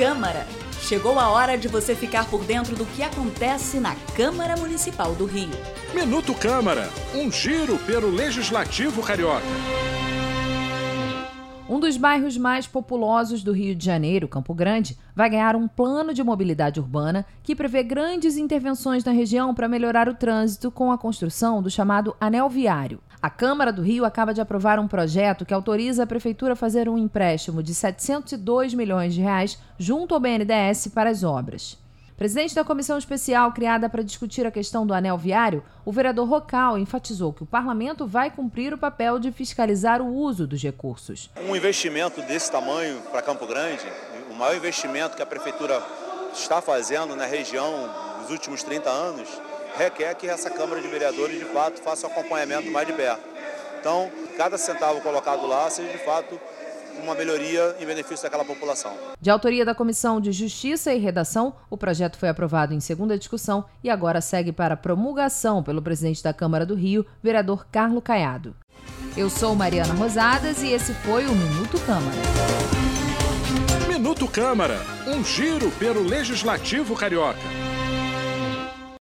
Câmara. Chegou a hora de você ficar por dentro do que acontece na Câmara Municipal do Rio. Minuto Câmara, um giro pelo Legislativo Carioca. Um dos bairros mais populosos do Rio de Janeiro, Campo Grande, vai ganhar um plano de mobilidade urbana que prevê grandes intervenções na região para melhorar o trânsito com a construção do chamado Anel Viário. A Câmara do Rio acaba de aprovar um projeto que autoriza a prefeitura a fazer um empréstimo de 702 milhões de reais junto ao BNDES para as obras. Presidente da comissão especial criada para discutir a questão do anel viário, o vereador Rocal enfatizou que o parlamento vai cumprir o papel de fiscalizar o uso dos recursos. Um investimento desse tamanho para Campo Grande, o maior investimento que a prefeitura está fazendo na região nos últimos 30 anos, requer que essa Câmara de Vereadores de fato faça um acompanhamento mais de perto. Então, cada centavo colocado lá seja de fato uma melhoria em benefício daquela população. De autoria da Comissão de Justiça e Redação, o projeto foi aprovado em segunda discussão e agora segue para promulgação pelo presidente da Câmara do Rio, vereador Carlo Caiado. Eu sou Mariana Rosadas e esse foi o Minuto Câmara. Minuto Câmara, um giro pelo Legislativo Carioca.